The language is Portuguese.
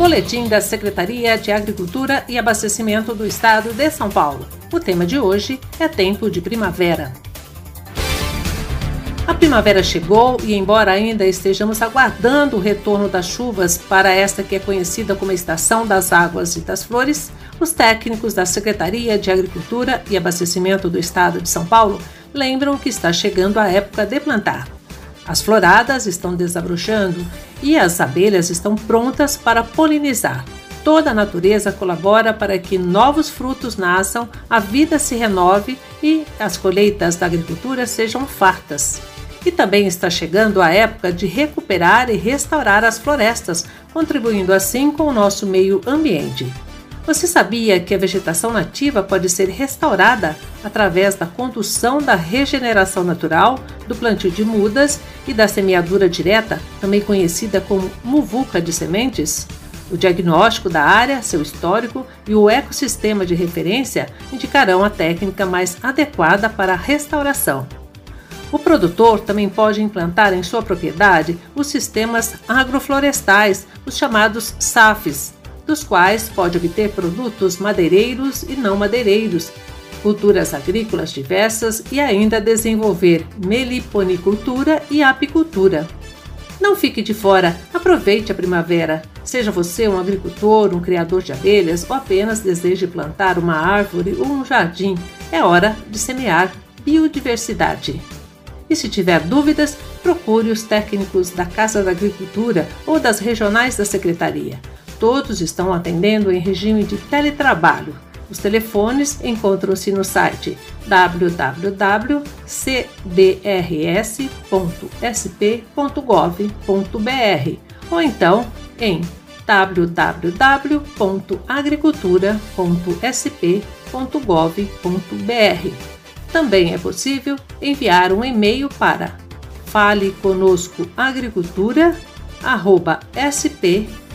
Boletim da Secretaria de Agricultura e Abastecimento do Estado de São Paulo. O tema de hoje é tempo de primavera. A primavera chegou e, embora ainda estejamos aguardando o retorno das chuvas para esta que é conhecida como a estação das águas e das flores, os técnicos da Secretaria de Agricultura e Abastecimento do Estado de São Paulo lembram que está chegando a época de plantar. As floradas estão desabrochando e as abelhas estão prontas para polinizar. Toda a natureza colabora para que novos frutos nasçam, a vida se renove e as colheitas da agricultura sejam fartas. E também está chegando a época de recuperar e restaurar as florestas, contribuindo assim com o nosso meio ambiente. Você sabia que a vegetação nativa pode ser restaurada através da condução da regeneração natural, do plantio de mudas e da semeadura direta, também conhecida como muvuca de sementes? O diagnóstico da área, seu histórico e o ecossistema de referência indicarão a técnica mais adequada para a restauração. O produtor também pode implantar em sua propriedade os sistemas agroflorestais, os chamados SAFs, dos quais pode obter produtos madeireiros e não madeireiros, culturas agrícolas diversas e ainda desenvolver meliponicultura e apicultura. Não fique de fora, aproveite a primavera. Seja você um agricultor, um criador de abelhas ou apenas deseje plantar uma árvore ou um jardim, é hora de semear biodiversidade. E se tiver dúvidas, procure os técnicos da Casa da Agricultura ou das regionais da Secretaria todos estão atendendo em regime de teletrabalho. Os telefones encontram-se no site www.cdrs.sp.gov.br ou então em www.agricultura.sp.gov.br. Também é possível enviar um e-mail para faleconoscoagricultura@sp